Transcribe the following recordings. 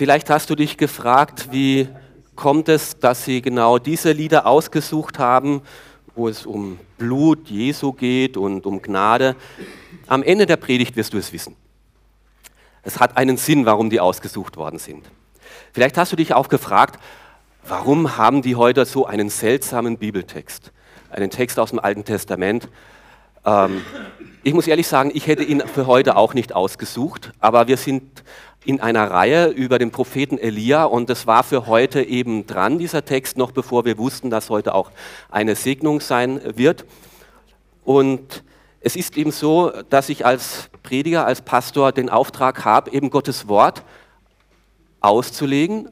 Vielleicht hast du dich gefragt, wie kommt es, dass sie genau diese Lieder ausgesucht haben, wo es um Blut Jesu geht und um Gnade. Am Ende der Predigt wirst du es wissen. Es hat einen Sinn, warum die ausgesucht worden sind. Vielleicht hast du dich auch gefragt, warum haben die heute so einen seltsamen Bibeltext? Einen Text aus dem Alten Testament. Ähm, ich muss ehrlich sagen, ich hätte ihn für heute auch nicht ausgesucht, aber wir sind in einer Reihe über den Propheten Elia und es war für heute eben dran, dieser Text, noch bevor wir wussten, dass heute auch eine Segnung sein wird. Und es ist eben so, dass ich als Prediger, als Pastor den Auftrag habe, eben Gottes Wort auszulegen,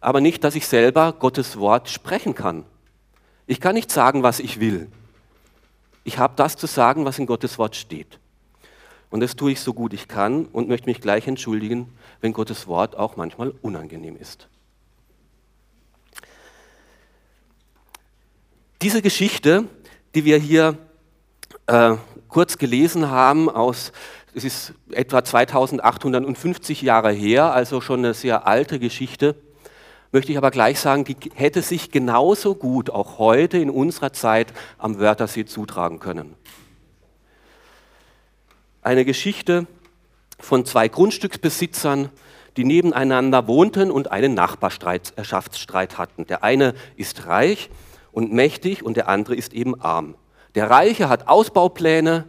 aber nicht, dass ich selber Gottes Wort sprechen kann. Ich kann nicht sagen, was ich will. Ich habe das zu sagen, was in Gottes Wort steht. Und das tue ich so gut ich kann und möchte mich gleich entschuldigen, wenn Gottes Wort auch manchmal unangenehm ist. Diese Geschichte, die wir hier äh, kurz gelesen haben, aus, es ist etwa 2850 Jahre her, also schon eine sehr alte Geschichte, möchte ich aber gleich sagen, die hätte sich genauso gut auch heute in unserer Zeit am Wörthersee zutragen können. Eine Geschichte, von zwei Grundstücksbesitzern, die nebeneinander wohnten und einen Nachbarschaftsstreit hatten. Der eine ist reich und mächtig und der andere ist eben arm. Der Reiche hat Ausbaupläne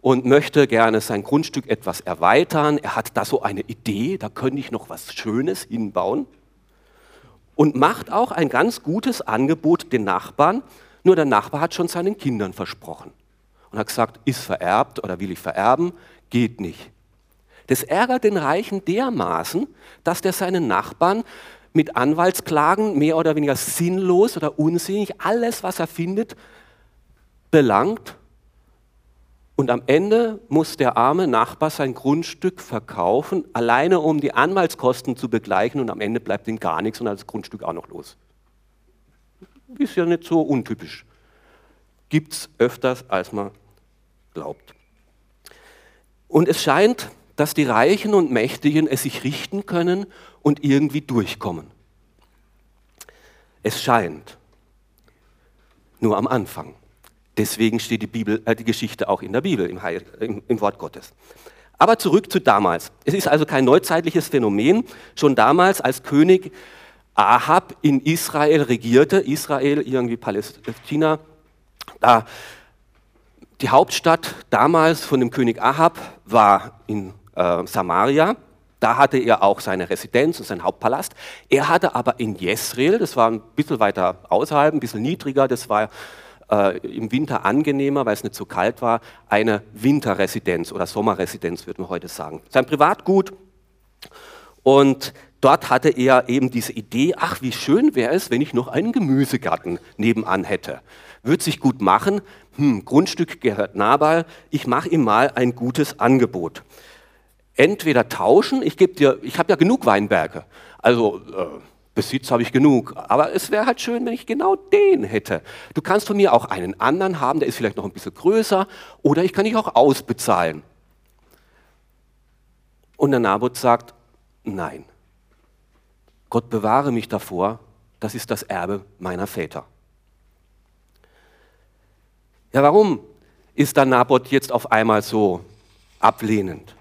und möchte gerne sein Grundstück etwas erweitern. Er hat da so eine Idee, da könnte ich noch was Schönes hinbauen. Und macht auch ein ganz gutes Angebot den Nachbarn, nur der Nachbar hat schon seinen Kindern versprochen und hat gesagt, ist vererbt oder will ich vererben, geht nicht. Das ärgert den Reichen dermaßen, dass der seinen Nachbarn mit Anwaltsklagen mehr oder weniger sinnlos oder unsinnig alles, was er findet, belangt. Und am Ende muss der arme Nachbar sein Grundstück verkaufen, alleine um die Anwaltskosten zu begleichen und am Ende bleibt ihm gar nichts und das Grundstück auch noch los. Ist ja nicht so untypisch. Gibt es öfters, als man glaubt. Und es scheint, dass die Reichen und Mächtigen es sich richten können und irgendwie durchkommen. Es scheint. Nur am Anfang. Deswegen steht die, Bibel, äh, die Geschichte auch in der Bibel, im, Heil, im, im Wort Gottes. Aber zurück zu damals. Es ist also kein neuzeitliches Phänomen. Schon damals, als König Ahab in Israel regierte, Israel, irgendwie Palästina, da die Hauptstadt damals von dem König Ahab war in äh, Samaria. Da hatte er auch seine Residenz und seinen Hauptpalast. Er hatte aber in Jezreel, das war ein bisschen weiter außerhalb, ein bisschen niedriger, das war äh, im Winter angenehmer, weil es nicht so kalt war, eine Winterresidenz oder Sommerresidenz, würde man heute sagen. Sein Privatgut. Und dort hatte er eben diese Idee, ach, wie schön wäre es, wenn ich noch einen Gemüsegarten nebenan hätte. Würde sich gut machen, hm, Grundstück gehört Nabal, ich mache ihm mal ein gutes Angebot entweder tauschen, ich gebe dir, ich habe ja genug Weinberge, also äh, Besitz habe ich genug, aber es wäre halt schön, wenn ich genau den hätte. Du kannst von mir auch einen anderen haben, der ist vielleicht noch ein bisschen größer, oder ich kann dich auch ausbezahlen. Und der Nabot sagt, nein, Gott bewahre mich davor, das ist das Erbe meiner Väter. Ja, warum ist der Nabot jetzt auf einmal so ablehnend?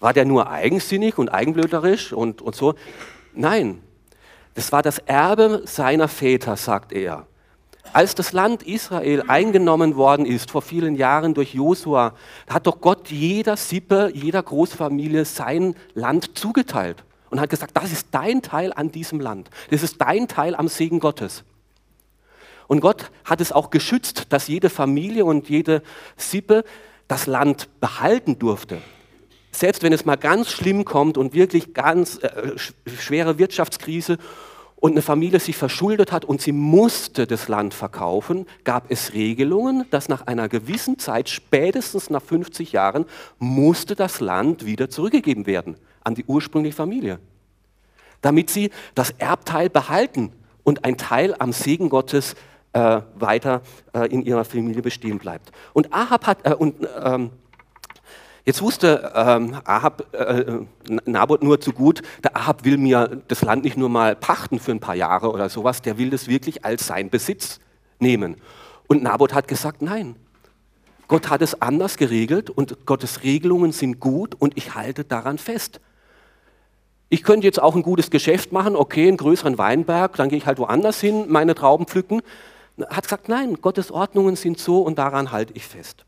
War der nur eigensinnig und eigenblöderisch und, und so? Nein, das war das Erbe seiner Väter, sagt er. Als das Land Israel eingenommen worden ist, vor vielen Jahren durch Josua, hat doch Gott jeder Sippe, jeder Großfamilie sein Land zugeteilt und hat gesagt, das ist dein Teil an diesem Land. Das ist dein Teil am Segen Gottes. Und Gott hat es auch geschützt, dass jede Familie und jede Sippe das Land behalten durfte selbst wenn es mal ganz schlimm kommt und wirklich ganz äh, schwere Wirtschaftskrise und eine Familie sich verschuldet hat und sie musste das Land verkaufen, gab es Regelungen, dass nach einer gewissen Zeit, spätestens nach 50 Jahren, musste das Land wieder zurückgegeben werden an die ursprüngliche Familie, damit sie das Erbteil behalten und ein Teil am Segen Gottes äh, weiter äh, in ihrer Familie bestehen bleibt. Und Ahab hat, äh, und, ähm, Jetzt wusste ähm, Ahab, äh, Naboth nur zu gut, der Ahab will mir das Land nicht nur mal pachten für ein paar Jahre oder sowas, der will das wirklich als sein Besitz nehmen. Und Naboth hat gesagt, nein, Gott hat es anders geregelt und Gottes Regelungen sind gut und ich halte daran fest. Ich könnte jetzt auch ein gutes Geschäft machen, okay, einen größeren Weinberg, dann gehe ich halt woanders hin, meine Trauben pflücken. Hat gesagt, nein, Gottes Ordnungen sind so und daran halte ich fest.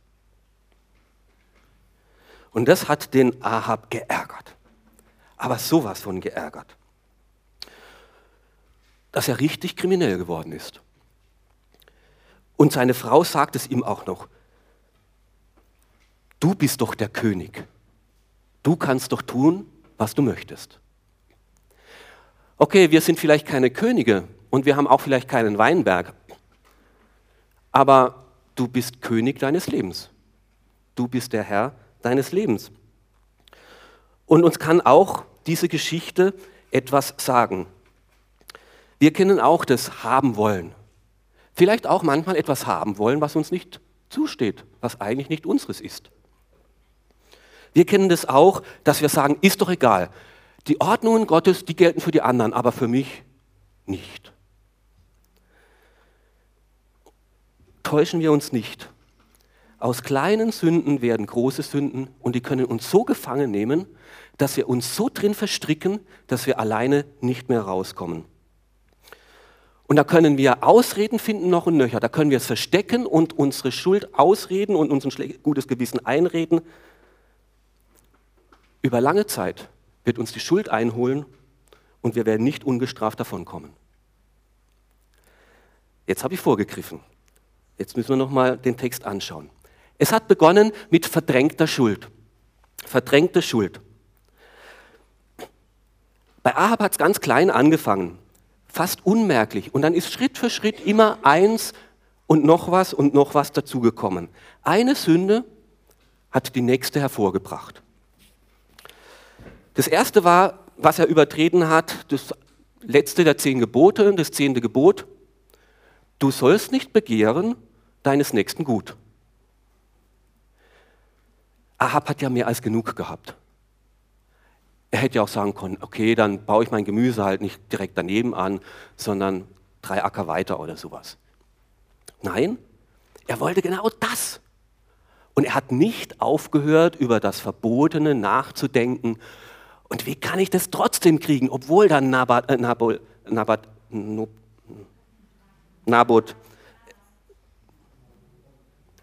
Und das hat den Ahab geärgert. Aber sowas von geärgert. Dass er richtig kriminell geworden ist. Und seine Frau sagt es ihm auch noch. Du bist doch der König. Du kannst doch tun, was du möchtest. Okay, wir sind vielleicht keine Könige und wir haben auch vielleicht keinen Weinberg. Aber du bist König deines Lebens. Du bist der Herr deines Lebens. Und uns kann auch diese Geschichte etwas sagen. Wir kennen auch das Haben wollen. Vielleicht auch manchmal etwas haben wollen, was uns nicht zusteht, was eigentlich nicht unseres ist. Wir kennen das auch, dass wir sagen, ist doch egal. Die Ordnungen Gottes, die gelten für die anderen, aber für mich nicht. Täuschen wir uns nicht. Aus kleinen Sünden werden große Sünden und die können uns so gefangen nehmen, dass wir uns so drin verstricken, dass wir alleine nicht mehr rauskommen. Und da können wir Ausreden finden noch und nöcher. Da können wir es verstecken und unsere Schuld ausreden und uns ein gutes Gewissen einreden. Über lange Zeit wird uns die Schuld einholen und wir werden nicht ungestraft davonkommen. Jetzt habe ich vorgegriffen. Jetzt müssen wir noch mal den Text anschauen. Es hat begonnen mit verdrängter Schuld. Verdrängte Schuld. Bei Ahab hat es ganz klein angefangen, fast unmerklich. Und dann ist Schritt für Schritt immer eins und noch was und noch was dazugekommen. Eine Sünde hat die nächste hervorgebracht. Das erste war, was er übertreten hat, das letzte der zehn Gebote, das zehnte Gebot. Du sollst nicht begehren deines Nächsten Gut. Ahab hat ja mehr als genug gehabt. Er hätte ja auch sagen können, okay, dann baue ich mein Gemüse halt nicht direkt daneben an, sondern drei Acker weiter oder sowas. Nein, er wollte genau das. Und er hat nicht aufgehört, über das Verbotene nachzudenken. Und wie kann ich das trotzdem kriegen, obwohl dann Nabat, äh, Nabol, Nabat, Nab, Nabot,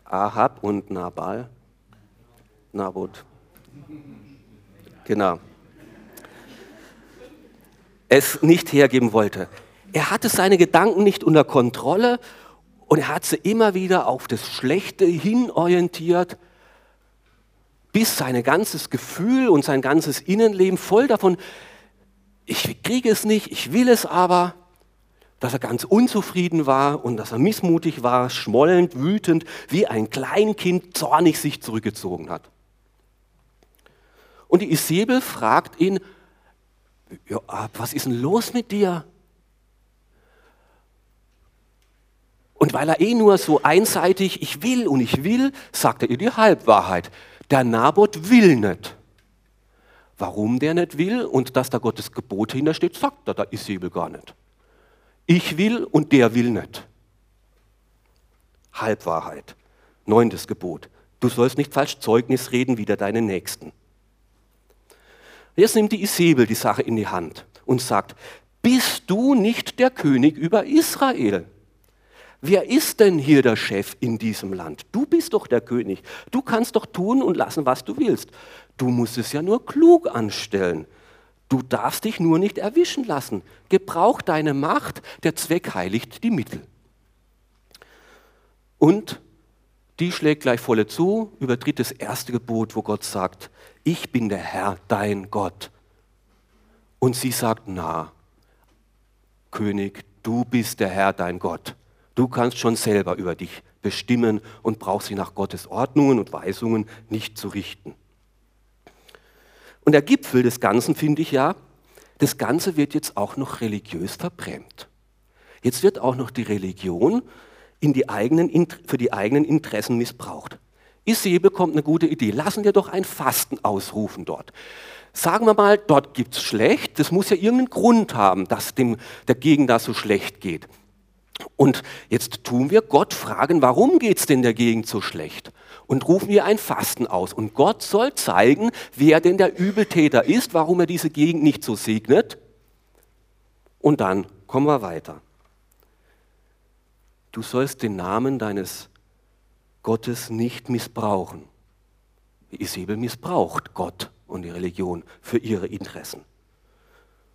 Ahab und Nabal Naboth. Genau. Es nicht hergeben wollte. Er hatte seine Gedanken nicht unter Kontrolle und er hat sie immer wieder auf das Schlechte hinorientiert, bis sein ganzes Gefühl und sein ganzes Innenleben voll davon, ich kriege es nicht, ich will es aber, dass er ganz unzufrieden war und dass er missmutig war, schmollend, wütend, wie ein Kleinkind zornig sich zurückgezogen hat. Und die Isabel fragt ihn, ja, was ist denn los mit dir? Und weil er eh nur so einseitig, ich will und ich will, sagt er ihr die Halbwahrheit. Der Naboth will nicht. Warum der nicht will und dass da Gottes Gebot hintersteht, sagt er der Isabel gar nicht. Ich will und der will nicht. Halbwahrheit. Neuntes Gebot. Du sollst nicht falsch Zeugnis reden wider deinen Nächsten. Jetzt nimmt die Isabel die Sache in die Hand und sagt, bist du nicht der König über Israel? Wer ist denn hier der Chef in diesem Land? Du bist doch der König. Du kannst doch tun und lassen, was du willst. Du musst es ja nur klug anstellen. Du darfst dich nur nicht erwischen lassen. Gebrauch deine Macht, der Zweck heiligt die Mittel. Und die schlägt gleich volle zu, übertritt das erste Gebot, wo Gott sagt, ich bin der Herr, dein Gott. Und sie sagt, na, König, du bist der Herr, dein Gott. Du kannst schon selber über dich bestimmen und brauchst dich nach Gottes Ordnungen und Weisungen nicht zu richten. Und der Gipfel des Ganzen finde ich ja, das Ganze wird jetzt auch noch religiös verbrämt. Jetzt wird auch noch die Religion die eigenen, für die eigenen Interessen missbraucht. Isee bekommt eine gute Idee. Lassen wir doch ein Fasten ausrufen dort. Sagen wir mal, dort gibt es schlecht. Das muss ja irgendeinen Grund haben, dass dem der Gegend da so schlecht geht. Und jetzt tun wir Gott fragen, warum geht es denn der Gegend so schlecht? Und rufen wir ein Fasten aus. Und Gott soll zeigen, wer denn der Übeltäter ist, warum er diese Gegend nicht so segnet. Und dann kommen wir weiter. Du sollst den Namen deines Gottes nicht missbrauchen. Isabel missbraucht Gott und die Religion für ihre Interessen.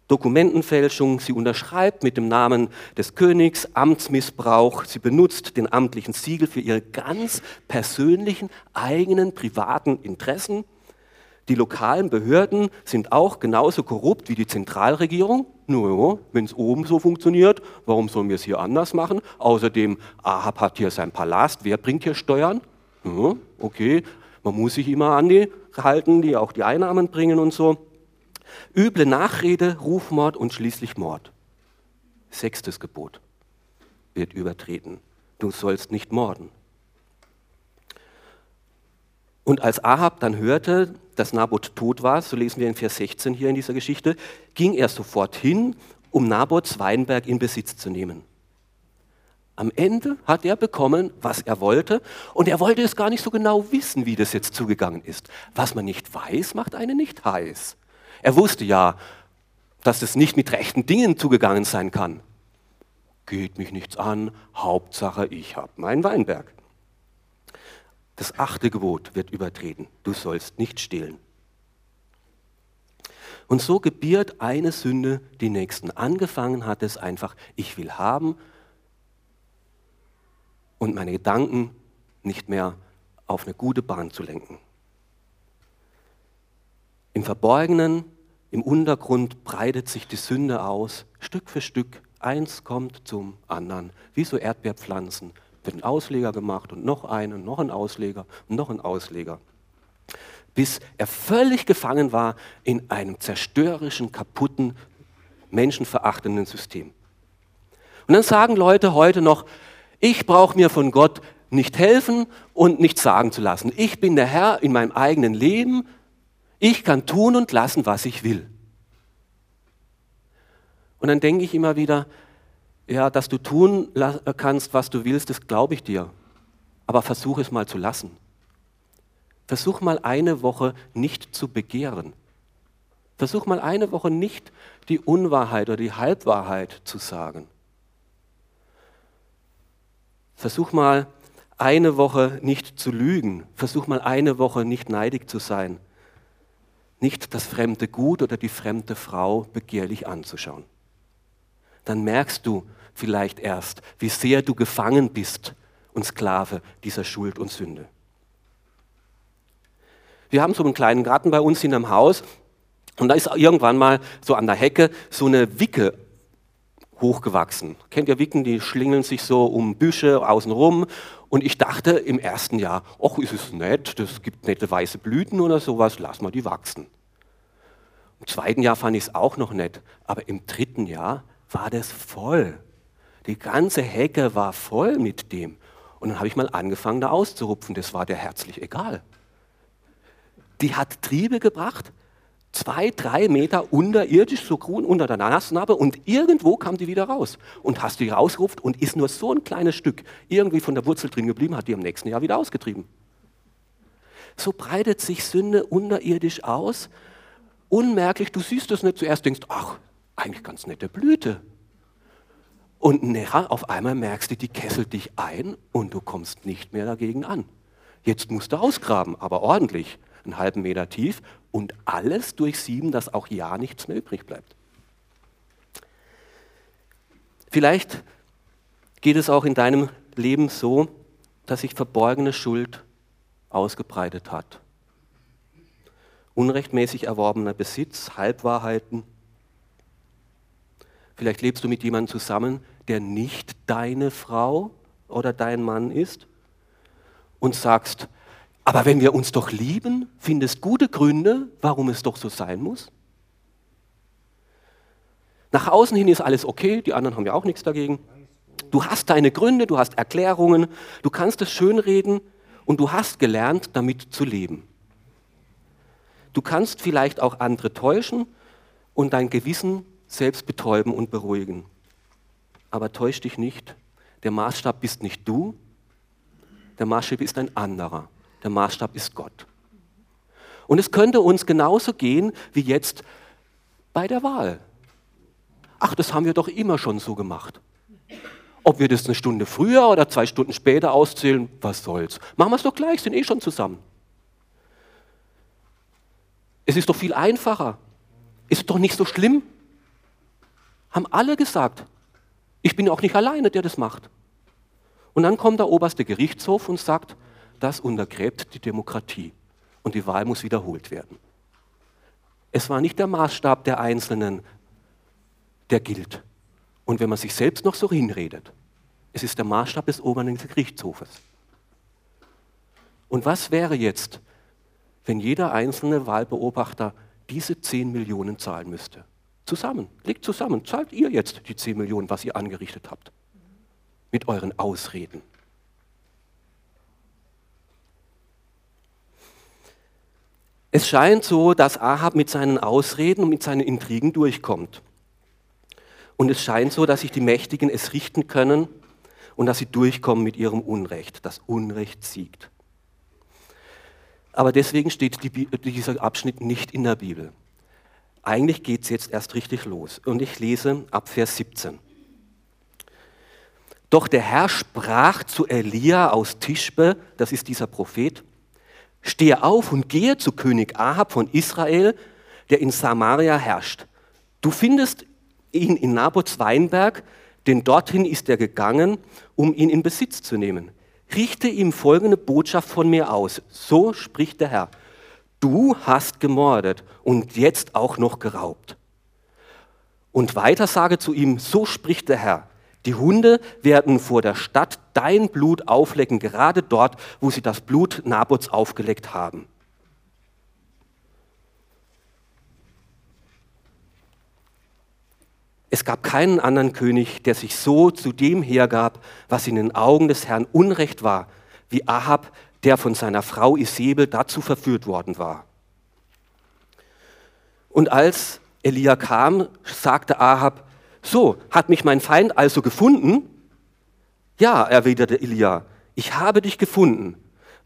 Dokumentenfälschung, sie unterschreibt mit dem Namen des Königs, Amtsmissbrauch, sie benutzt den amtlichen Siegel für ihre ganz persönlichen, eigenen, privaten Interessen. Die lokalen Behörden sind auch genauso korrupt wie die Zentralregierung. Nur, wenn es oben so funktioniert, warum sollen wir es hier anders machen? Außerdem, Ahab hat hier sein Palast, wer bringt hier Steuern? Ja, okay, man muss sich immer an die halten, die auch die Einnahmen bringen und so. Üble Nachrede, Rufmord und schließlich Mord. Sechstes Gebot wird übertreten. Du sollst nicht morden. Und als Ahab dann hörte, dass Naboth tot war, so lesen wir in Vers 16 hier in dieser Geschichte, ging er sofort hin, um Naboths Weinberg in Besitz zu nehmen. Am Ende hat er bekommen, was er wollte, und er wollte es gar nicht so genau wissen, wie das jetzt zugegangen ist. Was man nicht weiß, macht einen nicht heiß. Er wusste ja, dass es nicht mit rechten Dingen zugegangen sein kann. Geht mich nichts an, Hauptsache ich habe meinen Weinberg. Das achte Gebot wird übertreten, du sollst nicht stehlen. Und so gebiert eine Sünde die nächsten. Angefangen hat es einfach, ich will haben und meine Gedanken nicht mehr auf eine gute Bahn zu lenken. Im Verborgenen, im Untergrund breitet sich die Sünde aus, Stück für Stück. Eins kommt zum anderen, wie so Erdbeerpflanzen. Wird ein Ausleger gemacht und noch einen und noch ein Ausleger und noch ein Ausleger. Bis er völlig gefangen war in einem zerstörerischen, kaputten, menschenverachtenden System. Und dann sagen Leute heute noch, ich brauche mir von Gott nicht helfen und nichts sagen zu lassen. Ich bin der Herr in meinem eigenen Leben ich kann tun und lassen, was ich will. Und dann denke ich immer wieder, ja, dass du tun kannst, was du willst, das glaube ich dir. Aber versuch es mal zu lassen. Versuch mal eine Woche nicht zu begehren. Versuch mal eine Woche nicht die Unwahrheit oder die Halbwahrheit zu sagen. Versuch mal eine Woche nicht zu lügen. Versuch mal eine Woche nicht neidig zu sein nicht das fremde Gut oder die fremde Frau begehrlich anzuschauen. Dann merkst du vielleicht erst, wie sehr du gefangen bist und Sklave dieser Schuld und Sünde. Wir haben so einen kleinen Garten bei uns in einem Haus und da ist irgendwann mal so an der Hecke so eine Wicke hochgewachsen. Kennt ihr Wicken, die schlingeln sich so um Büsche außenrum. Und ich dachte im ersten Jahr, ach, ist es nett, das gibt nette weiße Blüten oder sowas, lass mal die wachsen. Im zweiten Jahr fand ich es auch noch nett, aber im dritten Jahr war das voll. Die ganze Hecke war voll mit dem. Und dann habe ich mal angefangen, da auszurupfen. Das war der herzlich egal. Die hat Triebe gebracht, zwei, drei Meter unterirdisch, so grün unter der Nassnabe und irgendwo kam die wieder raus. Und hast die rausgerufen und ist nur so ein kleines Stück irgendwie von der Wurzel drin geblieben, hat die im nächsten Jahr wieder ausgetrieben. So breitet sich Sünde unterirdisch aus. Unmerklich, du siehst es nicht zuerst, denkst, ach, eigentlich ganz nette Blüte. Und nachher auf einmal merkst du, die kesselt dich ein und du kommst nicht mehr dagegen an. Jetzt musst du ausgraben, aber ordentlich, einen halben Meter tief und alles durchsieben, dass auch ja nichts mehr übrig bleibt. Vielleicht geht es auch in deinem Leben so, dass sich verborgene Schuld ausgebreitet hat. Unrechtmäßig erworbener Besitz, Halbwahrheiten. Vielleicht lebst du mit jemandem zusammen, der nicht deine Frau oder dein Mann ist und sagst, aber wenn wir uns doch lieben, findest gute Gründe, warum es doch so sein muss? Nach außen hin ist alles okay, die anderen haben ja auch nichts dagegen. Du hast deine Gründe, du hast Erklärungen, du kannst es schönreden und du hast gelernt, damit zu leben. Du kannst vielleicht auch andere täuschen und dein Gewissen selbst betäuben und beruhigen. Aber täusch dich nicht, der Maßstab bist nicht du, der Maßstab ist ein anderer. Der Maßstab ist Gott. Und es könnte uns genauso gehen wie jetzt bei der Wahl. Ach, das haben wir doch immer schon so gemacht. Ob wir das eine Stunde früher oder zwei Stunden später auszählen, was soll's. Machen wir es doch gleich, sind eh schon zusammen. Es ist doch viel einfacher. Ist doch nicht so schlimm. Haben alle gesagt. Ich bin auch nicht alleine, der das macht. Und dann kommt der oberste Gerichtshof und sagt, das untergräbt die Demokratie und die Wahl muss wiederholt werden. Es war nicht der Maßstab der Einzelnen, der gilt. Und wenn man sich selbst noch so hinredet, es ist der Maßstab des oberen Gerichtshofes. Und was wäre jetzt, wenn jeder einzelne Wahlbeobachter diese 10 Millionen zahlen müsste? Zusammen, legt zusammen, zahlt ihr jetzt die 10 Millionen, was ihr angerichtet habt mit euren Ausreden. Es scheint so, dass Ahab mit seinen Ausreden und mit seinen Intrigen durchkommt. Und es scheint so, dass sich die Mächtigen es richten können und dass sie durchkommen mit ihrem Unrecht. Das Unrecht siegt. Aber deswegen steht die, dieser Abschnitt nicht in der Bibel. Eigentlich geht es jetzt erst richtig los. Und ich lese ab Vers 17. Doch der Herr sprach zu Elia aus Tischbe, das ist dieser Prophet, stehe auf und gehe zu König Ahab von Israel, der in Samaria herrscht. Du findest ihn in Nabots Weinberg, denn dorthin ist er gegangen, um ihn in Besitz zu nehmen. Richte ihm folgende Botschaft von mir aus. So spricht der Herr. Du hast gemordet und jetzt auch noch geraubt. Und weiter sage zu ihm, so spricht der Herr. Die Hunde werden vor der Stadt dein Blut auflecken, gerade dort, wo sie das Blut Nabots aufgeleckt haben. Es gab keinen anderen König, der sich so zu dem hergab, was in den Augen des Herrn Unrecht war, wie Ahab, der von seiner Frau Isabel dazu verführt worden war. Und als Elia kam, sagte Ahab, so, hat mich mein Feind also gefunden? Ja, erwiderte Elia, ich habe dich gefunden,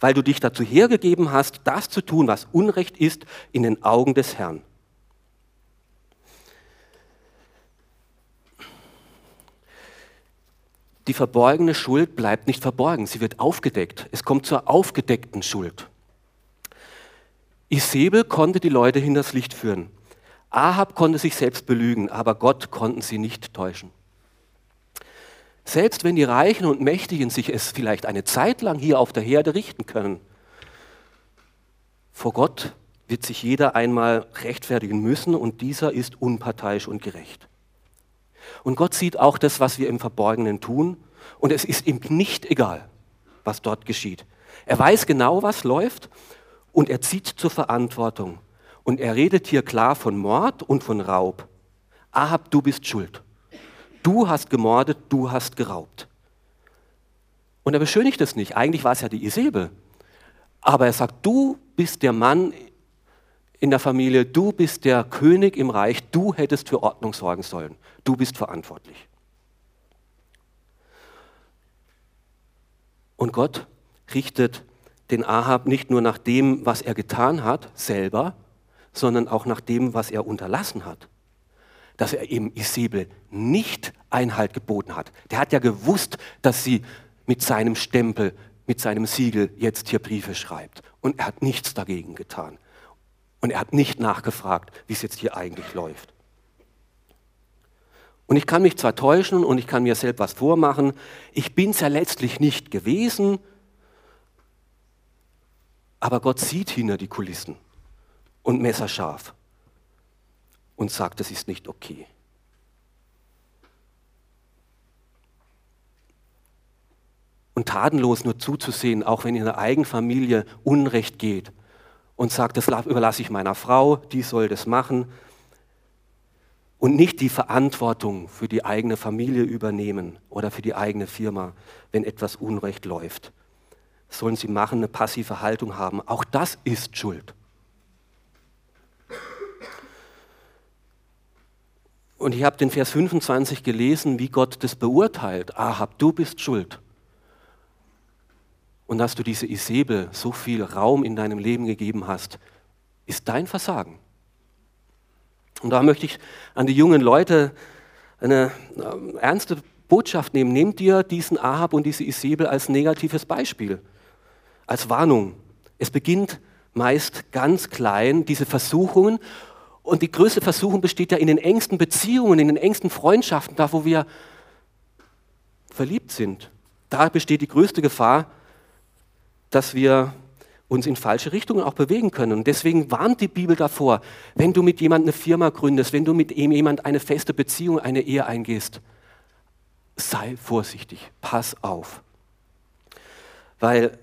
weil du dich dazu hergegeben hast, das zu tun, was Unrecht ist in den Augen des Herrn. Die verborgene Schuld bleibt nicht verborgen, sie wird aufgedeckt. Es kommt zur aufgedeckten Schuld. Isabel konnte die Leute hinters Licht führen. Ahab konnte sich selbst belügen, aber Gott konnten sie nicht täuschen. Selbst wenn die Reichen und Mächtigen sich es vielleicht eine Zeit lang hier auf der Herde richten können, vor Gott wird sich jeder einmal rechtfertigen müssen und dieser ist unparteiisch und gerecht. Und Gott sieht auch das, was wir im Verborgenen tun und es ist ihm nicht egal, was dort geschieht. Er weiß genau, was läuft und er zieht zur Verantwortung. Und er redet hier klar von Mord und von Raub. Ahab, du bist schuld. Du hast gemordet, du hast geraubt. Und er beschönigt es nicht. Eigentlich war es ja die Isabel. Aber er sagt, du bist der Mann in der Familie, du bist der König im Reich, du hättest für Ordnung sorgen sollen. Du bist verantwortlich. Und Gott richtet den Ahab nicht nur nach dem, was er getan hat, selber, sondern auch nach dem, was er unterlassen hat. Dass er eben Isabel nicht Einhalt geboten hat. Der hat ja gewusst, dass sie mit seinem Stempel, mit seinem Siegel jetzt hier Briefe schreibt. Und er hat nichts dagegen getan. Und er hat nicht nachgefragt, wie es jetzt hier eigentlich läuft. Und ich kann mich zwar täuschen und ich kann mir selbst was vormachen, ich bin es ja letztlich nicht gewesen, aber Gott sieht hinter die Kulissen und messerscharf und sagt, das ist nicht okay. Und tatenlos nur zuzusehen, auch wenn in der eigenen Familie Unrecht geht und sagt, das überlasse ich meiner Frau, die soll das machen und nicht die Verantwortung für die eigene Familie übernehmen oder für die eigene Firma, wenn etwas Unrecht läuft, sollen sie machen, eine passive Haltung haben. Auch das ist Schuld. Und ich habe den Vers 25 gelesen, wie Gott das beurteilt. Ahab, du bist schuld. Und dass du diese Isabel so viel Raum in deinem Leben gegeben hast, ist dein Versagen. Und da möchte ich an die jungen Leute eine äh, ernste Botschaft nehmen. Nehmt dir diesen Ahab und diese Isabel als negatives Beispiel, als Warnung. Es beginnt meist ganz klein, diese Versuchungen. Und die größte Versuchung besteht ja in den engsten Beziehungen, in den engsten Freundschaften, da wo wir verliebt sind. Da besteht die größte Gefahr, dass wir uns in falsche Richtungen auch bewegen können. Und deswegen warnt die Bibel davor, wenn du mit jemandem eine Firma gründest, wenn du mit jemandem eine feste Beziehung, eine Ehe eingehst, sei vorsichtig, pass auf. Weil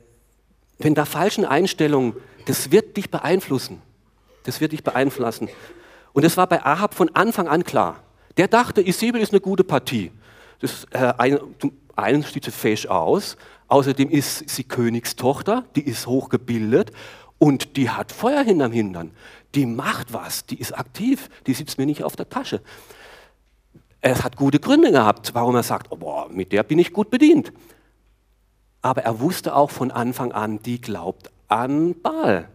wenn da falschen Einstellungen, das wird dich beeinflussen. Das wird dich beeinflussen. Und es war bei Ahab von Anfang an klar. Der dachte, Isabel ist eine gute Partie. Das, äh, ein, zum einen sieht sie fesch aus, außerdem ist sie Königstochter, die ist hochgebildet und die hat Feuer hinterm Hintern. Die macht was, die ist aktiv, die sitzt mir nicht auf der Tasche. Es hat gute Gründe gehabt, warum er sagt, oh, boah, mit der bin ich gut bedient. Aber er wusste auch von Anfang an, die glaubt an Baal.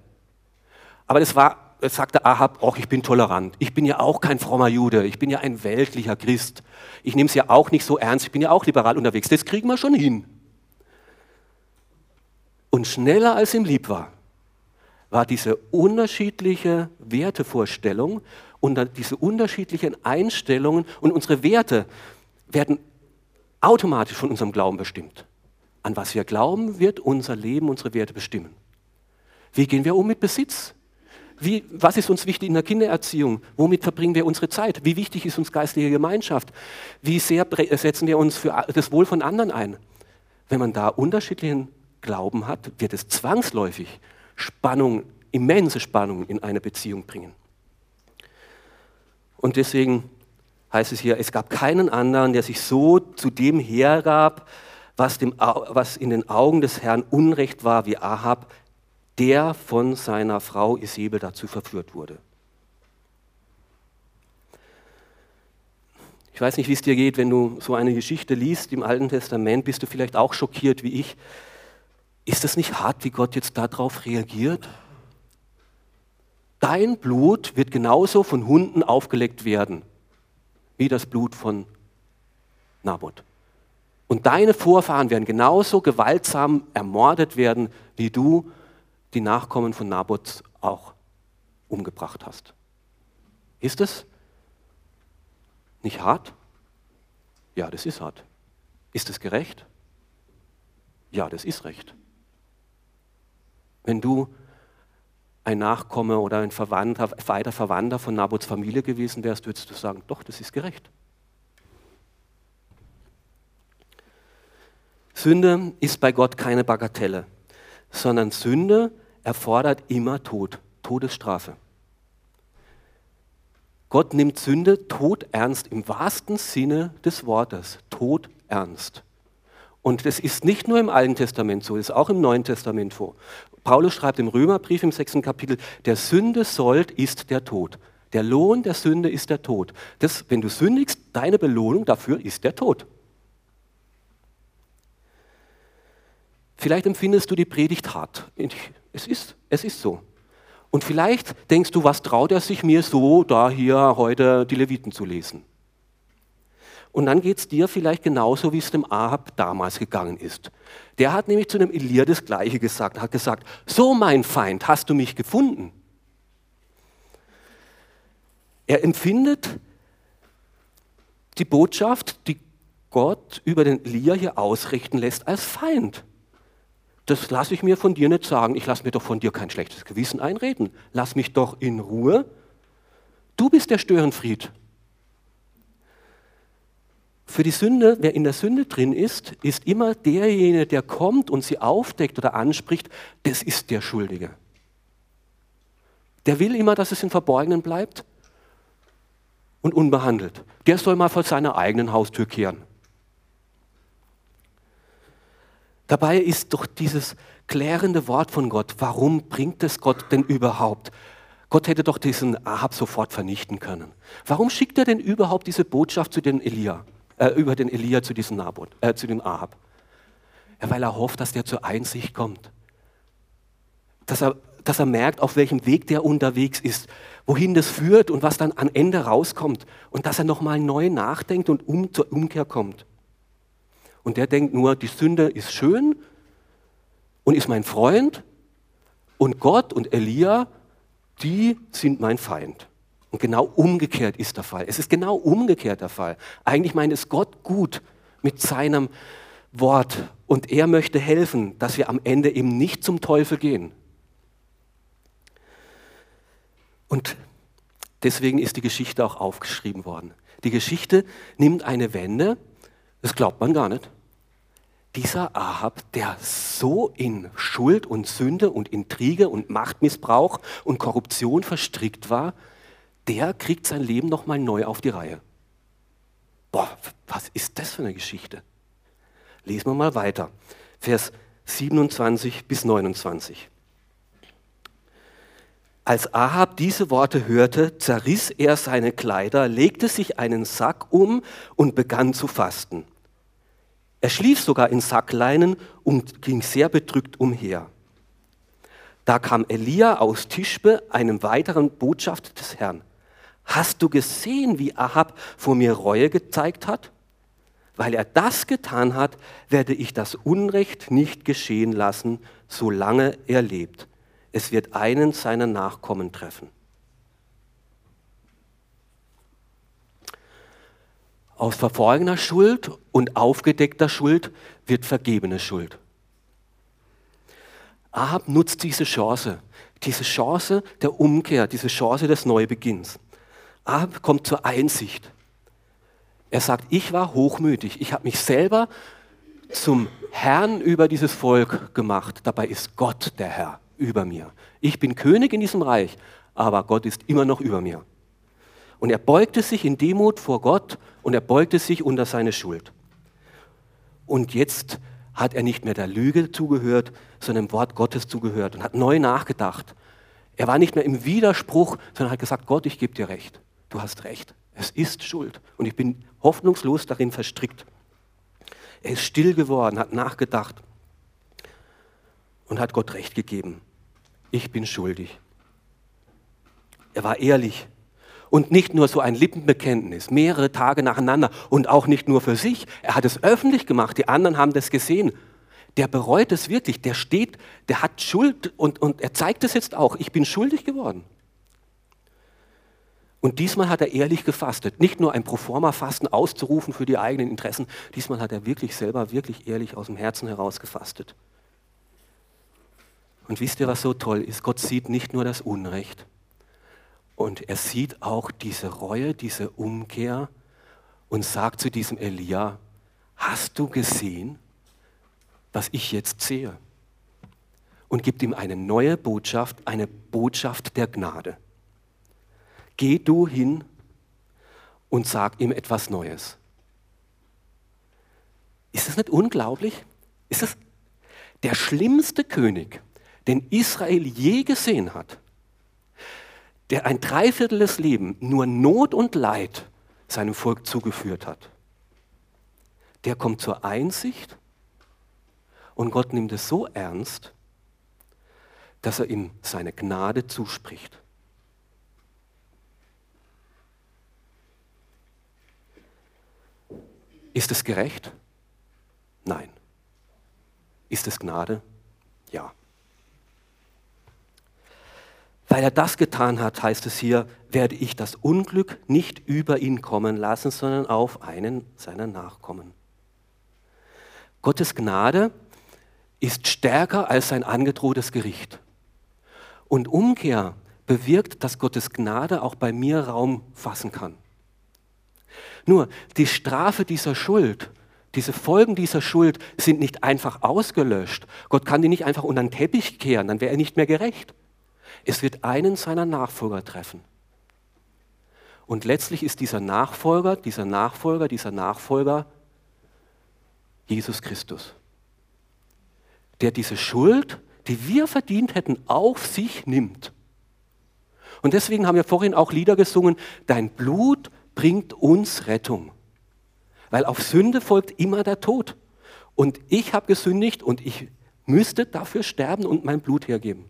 Aber das war, das sagte Ahab, oh, ich bin tolerant. Ich bin ja auch kein frommer Jude. Ich bin ja ein weltlicher Christ. Ich nehme es ja auch nicht so ernst. Ich bin ja auch liberal unterwegs. Das kriegen wir schon hin. Und schneller als ihm lieb war, war diese unterschiedliche Wertevorstellung und diese unterschiedlichen Einstellungen und unsere Werte werden automatisch von unserem Glauben bestimmt. An was wir glauben, wird unser Leben, unsere Werte bestimmen. Wie gehen wir um mit Besitz? Wie, was ist uns wichtig in der Kindererziehung? Womit verbringen wir unsere Zeit? Wie wichtig ist uns geistliche Gemeinschaft? Wie sehr setzen wir uns für das Wohl von anderen ein? Wenn man da unterschiedlichen Glauben hat, wird es zwangsläufig Spannung, immense Spannung in eine Beziehung bringen. Und deswegen heißt es hier, es gab keinen anderen, der sich so zu dem hergab, was, dem, was in den Augen des Herrn Unrecht war, wie Ahab, der von seiner Frau Isabel dazu verführt wurde. Ich weiß nicht, wie es dir geht, wenn du so eine Geschichte liest im Alten Testament, bist du vielleicht auch schockiert wie ich. Ist das nicht hart, wie Gott jetzt darauf reagiert? Dein Blut wird genauso von Hunden aufgeleckt werden, wie das Blut von Naboth. Und deine Vorfahren werden genauso gewaltsam ermordet werden, wie du die Nachkommen von Naboth auch umgebracht hast. Ist es nicht hart? Ja, das ist hart. Ist es gerecht? Ja, das ist recht. Wenn du ein Nachkomme oder ein Verwandter, weiter Verwandter von Nabots Familie gewesen wärst, würdest du sagen, doch, das ist gerecht. Sünde ist bei Gott keine Bagatelle, sondern Sünde erfordert immer Tod, Todesstrafe. Gott nimmt Sünde tot ernst im wahrsten Sinne des Wortes, tot ernst. Und das ist nicht nur im Alten Testament so, das ist auch im Neuen Testament so. Paulus schreibt im Römerbrief im sechsten Kapitel, der Sünde sollt ist der Tod. Der Lohn der Sünde ist der Tod. Das, wenn du sündigst, deine Belohnung dafür ist der Tod. Vielleicht empfindest du die Predigt hart. Es ist, es ist so. Und vielleicht denkst du, was traut er sich mir so, da hier heute die Leviten zu lesen? Und dann geht es dir vielleicht genauso, wie es dem Ahab damals gegangen ist. Der hat nämlich zu dem Elia das Gleiche gesagt, hat gesagt, so mein Feind, hast du mich gefunden? Er empfindet die Botschaft, die Gott über den Elia hier ausrichten lässt, als Feind. Das lasse ich mir von dir nicht sagen. Ich lasse mir doch von dir kein schlechtes Gewissen einreden. Lass mich doch in Ruhe. Du bist der Störenfried. Für die Sünde, wer in der Sünde drin ist, ist immer derjenige, der kommt und sie aufdeckt oder anspricht, das ist der Schuldige. Der will immer, dass es im Verborgenen bleibt und unbehandelt. Der soll mal vor seiner eigenen Haustür kehren. Dabei ist doch dieses klärende Wort von Gott, warum bringt es Gott denn überhaupt? Gott hätte doch diesen Ahab sofort vernichten können. Warum schickt er denn überhaupt diese Botschaft zu den Elia, äh, über den Elia zu diesem Nabot, äh, zu dem Ahab? Ja, weil er hofft, dass der zur Einsicht kommt. Dass er, dass er merkt, auf welchem Weg der unterwegs ist, wohin das führt und was dann am Ende rauskommt. Und dass er nochmal neu nachdenkt und um, zur Umkehr kommt. Und der denkt nur, die Sünde ist schön und ist mein Freund und Gott und Elia, die sind mein Feind. Und genau umgekehrt ist der Fall. Es ist genau umgekehrt der Fall. Eigentlich meint es Gott gut mit seinem Wort und er möchte helfen, dass wir am Ende eben nicht zum Teufel gehen. Und deswegen ist die Geschichte auch aufgeschrieben worden. Die Geschichte nimmt eine Wende, das glaubt man gar nicht dieser Ahab, der so in Schuld und Sünde und Intrige und Machtmissbrauch und Korruption verstrickt war, der kriegt sein Leben nochmal neu auf die Reihe. Boah, was ist das für eine Geschichte? Lesen wir mal weiter. Vers 27 bis 29. Als Ahab diese Worte hörte, zerriss er seine Kleider, legte sich einen Sack um und begann zu fasten. Er schlief sogar in Sackleinen und ging sehr bedrückt umher. Da kam Elia aus Tischbe, einem weiteren Botschafter des Herrn. Hast du gesehen, wie Ahab vor mir Reue gezeigt hat? Weil er das getan hat, werde ich das Unrecht nicht geschehen lassen, solange er lebt. Es wird einen seiner Nachkommen treffen. Aus verborgener Schuld und aufgedeckter Schuld wird vergebene Schuld. Ahab nutzt diese Chance, diese Chance der Umkehr, diese Chance des Neubeginns. Ahab kommt zur Einsicht. Er sagt, ich war hochmütig, ich habe mich selber zum Herrn über dieses Volk gemacht. Dabei ist Gott der Herr über mir. Ich bin König in diesem Reich, aber Gott ist immer noch über mir. Und er beugte sich in Demut vor Gott und er beugte sich unter seine Schuld. Und jetzt hat er nicht mehr der Lüge zugehört, sondern dem Wort Gottes zugehört und hat neu nachgedacht. Er war nicht mehr im Widerspruch, sondern hat gesagt, Gott, ich gebe dir recht. Du hast recht. Es ist Schuld. Und ich bin hoffnungslos darin verstrickt. Er ist still geworden, hat nachgedacht und hat Gott recht gegeben. Ich bin schuldig. Er war ehrlich. Und nicht nur so ein Lippenbekenntnis, mehrere Tage nacheinander und auch nicht nur für sich. Er hat es öffentlich gemacht, die anderen haben das gesehen. Der bereut es wirklich, der steht, der hat Schuld und, und er zeigt es jetzt auch. Ich bin schuldig geworden. Und diesmal hat er ehrlich gefastet. Nicht nur ein Proforma-Fasten auszurufen für die eigenen Interessen, diesmal hat er wirklich selber, wirklich ehrlich aus dem Herzen heraus gefastet. Und wisst ihr, was so toll ist? Gott sieht nicht nur das Unrecht, und er sieht auch diese Reue, diese Umkehr und sagt zu diesem Elia, hast du gesehen, was ich jetzt sehe? Und gibt ihm eine neue Botschaft, eine Botschaft der Gnade. Geh du hin und sag ihm etwas Neues. Ist das nicht unglaublich? Ist das der schlimmste König, den Israel je gesehen hat? der ein Dreiviertel des Lebens nur Not und Leid seinem Volk zugeführt hat, der kommt zur Einsicht und Gott nimmt es so ernst, dass er ihm seine Gnade zuspricht. Ist es gerecht? Nein. Ist es Gnade? Ja. Weil er das getan hat, heißt es hier, werde ich das Unglück nicht über ihn kommen lassen, sondern auf einen seiner Nachkommen. Gottes Gnade ist stärker als sein angedrohtes Gericht. Und Umkehr bewirkt, dass Gottes Gnade auch bei mir Raum fassen kann. Nur die Strafe dieser Schuld, diese Folgen dieser Schuld sind nicht einfach ausgelöscht. Gott kann die nicht einfach unter den Teppich kehren, dann wäre er nicht mehr gerecht. Es wird einen seiner Nachfolger treffen. Und letztlich ist dieser Nachfolger, dieser Nachfolger, dieser Nachfolger Jesus Christus. der diese Schuld, die wir verdient hätten, auf sich nimmt. Und deswegen haben wir vorhin auch Lieder gesungen, dein Blut bringt uns Rettung. Weil auf Sünde folgt immer der Tod. Und ich habe gesündigt und ich müsste dafür sterben und mein Blut hergeben.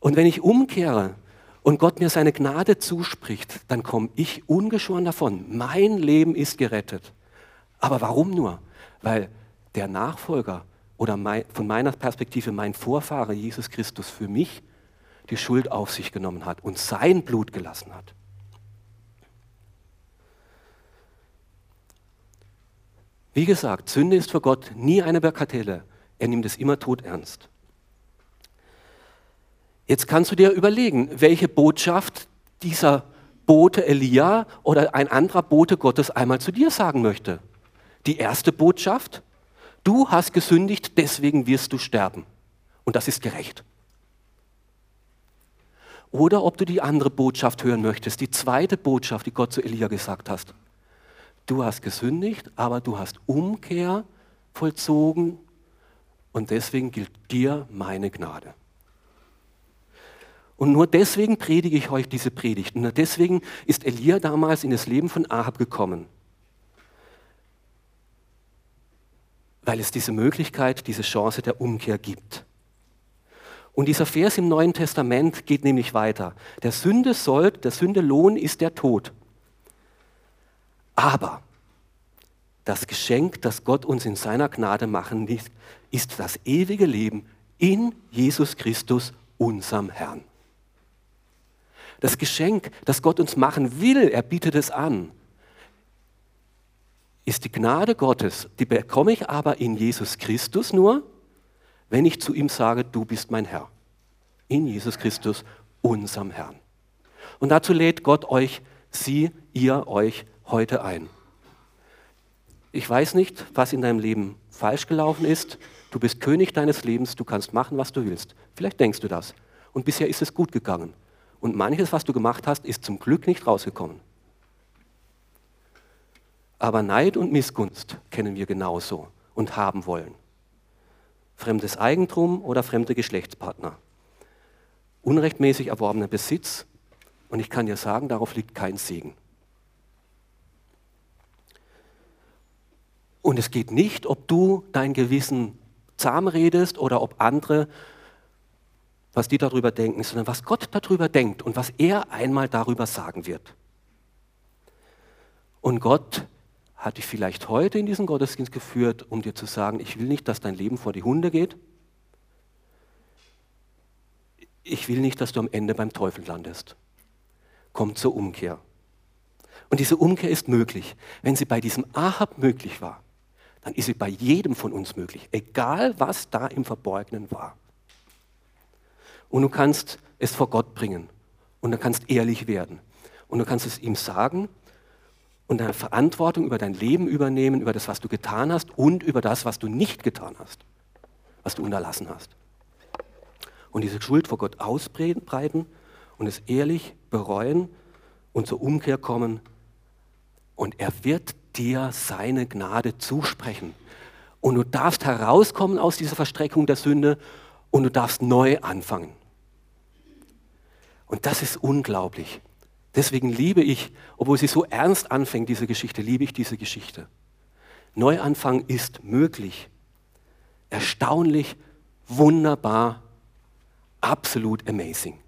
Und wenn ich umkehre und Gott mir seine Gnade zuspricht, dann komme ich ungeschoren davon. Mein Leben ist gerettet. Aber warum nur? Weil der Nachfolger oder mein, von meiner Perspektive mein Vorfahre Jesus Christus für mich die Schuld auf sich genommen hat und sein Blut gelassen hat. Wie gesagt, Sünde ist für Gott nie eine Bagatelle. Er nimmt es immer todernst. Jetzt kannst du dir überlegen, welche Botschaft dieser Bote Elia oder ein anderer Bote Gottes einmal zu dir sagen möchte. Die erste Botschaft, du hast gesündigt, deswegen wirst du sterben. Und das ist gerecht. Oder ob du die andere Botschaft hören möchtest, die zweite Botschaft, die Gott zu Elia gesagt hast. Du hast gesündigt, aber du hast Umkehr vollzogen und deswegen gilt dir meine Gnade. Und nur deswegen predige ich euch diese Predigt. Und nur deswegen ist Elia damals in das Leben von Ahab gekommen. Weil es diese Möglichkeit, diese Chance der Umkehr gibt. Und dieser Vers im Neuen Testament geht nämlich weiter. Der Sünde Sold, der Sünde Lohn ist der Tod. Aber das Geschenk, das Gott uns in seiner Gnade machen ließ, ist das ewige Leben in Jesus Christus, unserem Herrn. Das Geschenk, das Gott uns machen will, er bietet es an, ist die Gnade Gottes. Die bekomme ich aber in Jesus Christus nur, wenn ich zu ihm sage, du bist mein Herr. In Jesus Christus, unserem Herrn. Und dazu lädt Gott euch, sie, ihr euch heute ein. Ich weiß nicht, was in deinem Leben falsch gelaufen ist. Du bist König deines Lebens, du kannst machen, was du willst. Vielleicht denkst du das. Und bisher ist es gut gegangen. Und manches, was du gemacht hast, ist zum Glück nicht rausgekommen. Aber Neid und Missgunst kennen wir genauso und haben wollen. Fremdes Eigentum oder fremde Geschlechtspartner. Unrechtmäßig erworbener Besitz. Und ich kann dir sagen, darauf liegt kein Segen. Und es geht nicht, ob du dein Gewissen zahm redest oder ob andere, was die darüber denken, sondern was Gott darüber denkt und was er einmal darüber sagen wird. Und Gott hat dich vielleicht heute in diesen Gottesdienst geführt, um dir zu sagen, ich will nicht, dass dein Leben vor die Hunde geht. Ich will nicht, dass du am Ende beim Teufel landest. Komm zur Umkehr. Und diese Umkehr ist möglich. Wenn sie bei diesem Ahab möglich war, dann ist sie bei jedem von uns möglich, egal was da im Verborgenen war. Und du kannst es vor Gott bringen und du kannst ehrlich werden und du kannst es ihm sagen und deine Verantwortung über dein Leben übernehmen, über das, was du getan hast und über das, was du nicht getan hast, was du unterlassen hast. Und diese Schuld vor Gott ausbreiten und es ehrlich bereuen und zur Umkehr kommen. Und er wird dir seine Gnade zusprechen. Und du darfst herauskommen aus dieser Verstreckung der Sünde und du darfst neu anfangen. Und das ist unglaublich. Deswegen liebe ich, obwohl sie so ernst anfängt, diese Geschichte, liebe ich diese Geschichte. Neuanfang ist möglich. Erstaunlich, wunderbar, absolut amazing.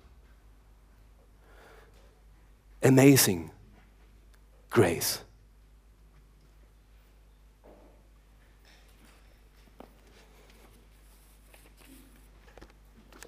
Amazing Grace.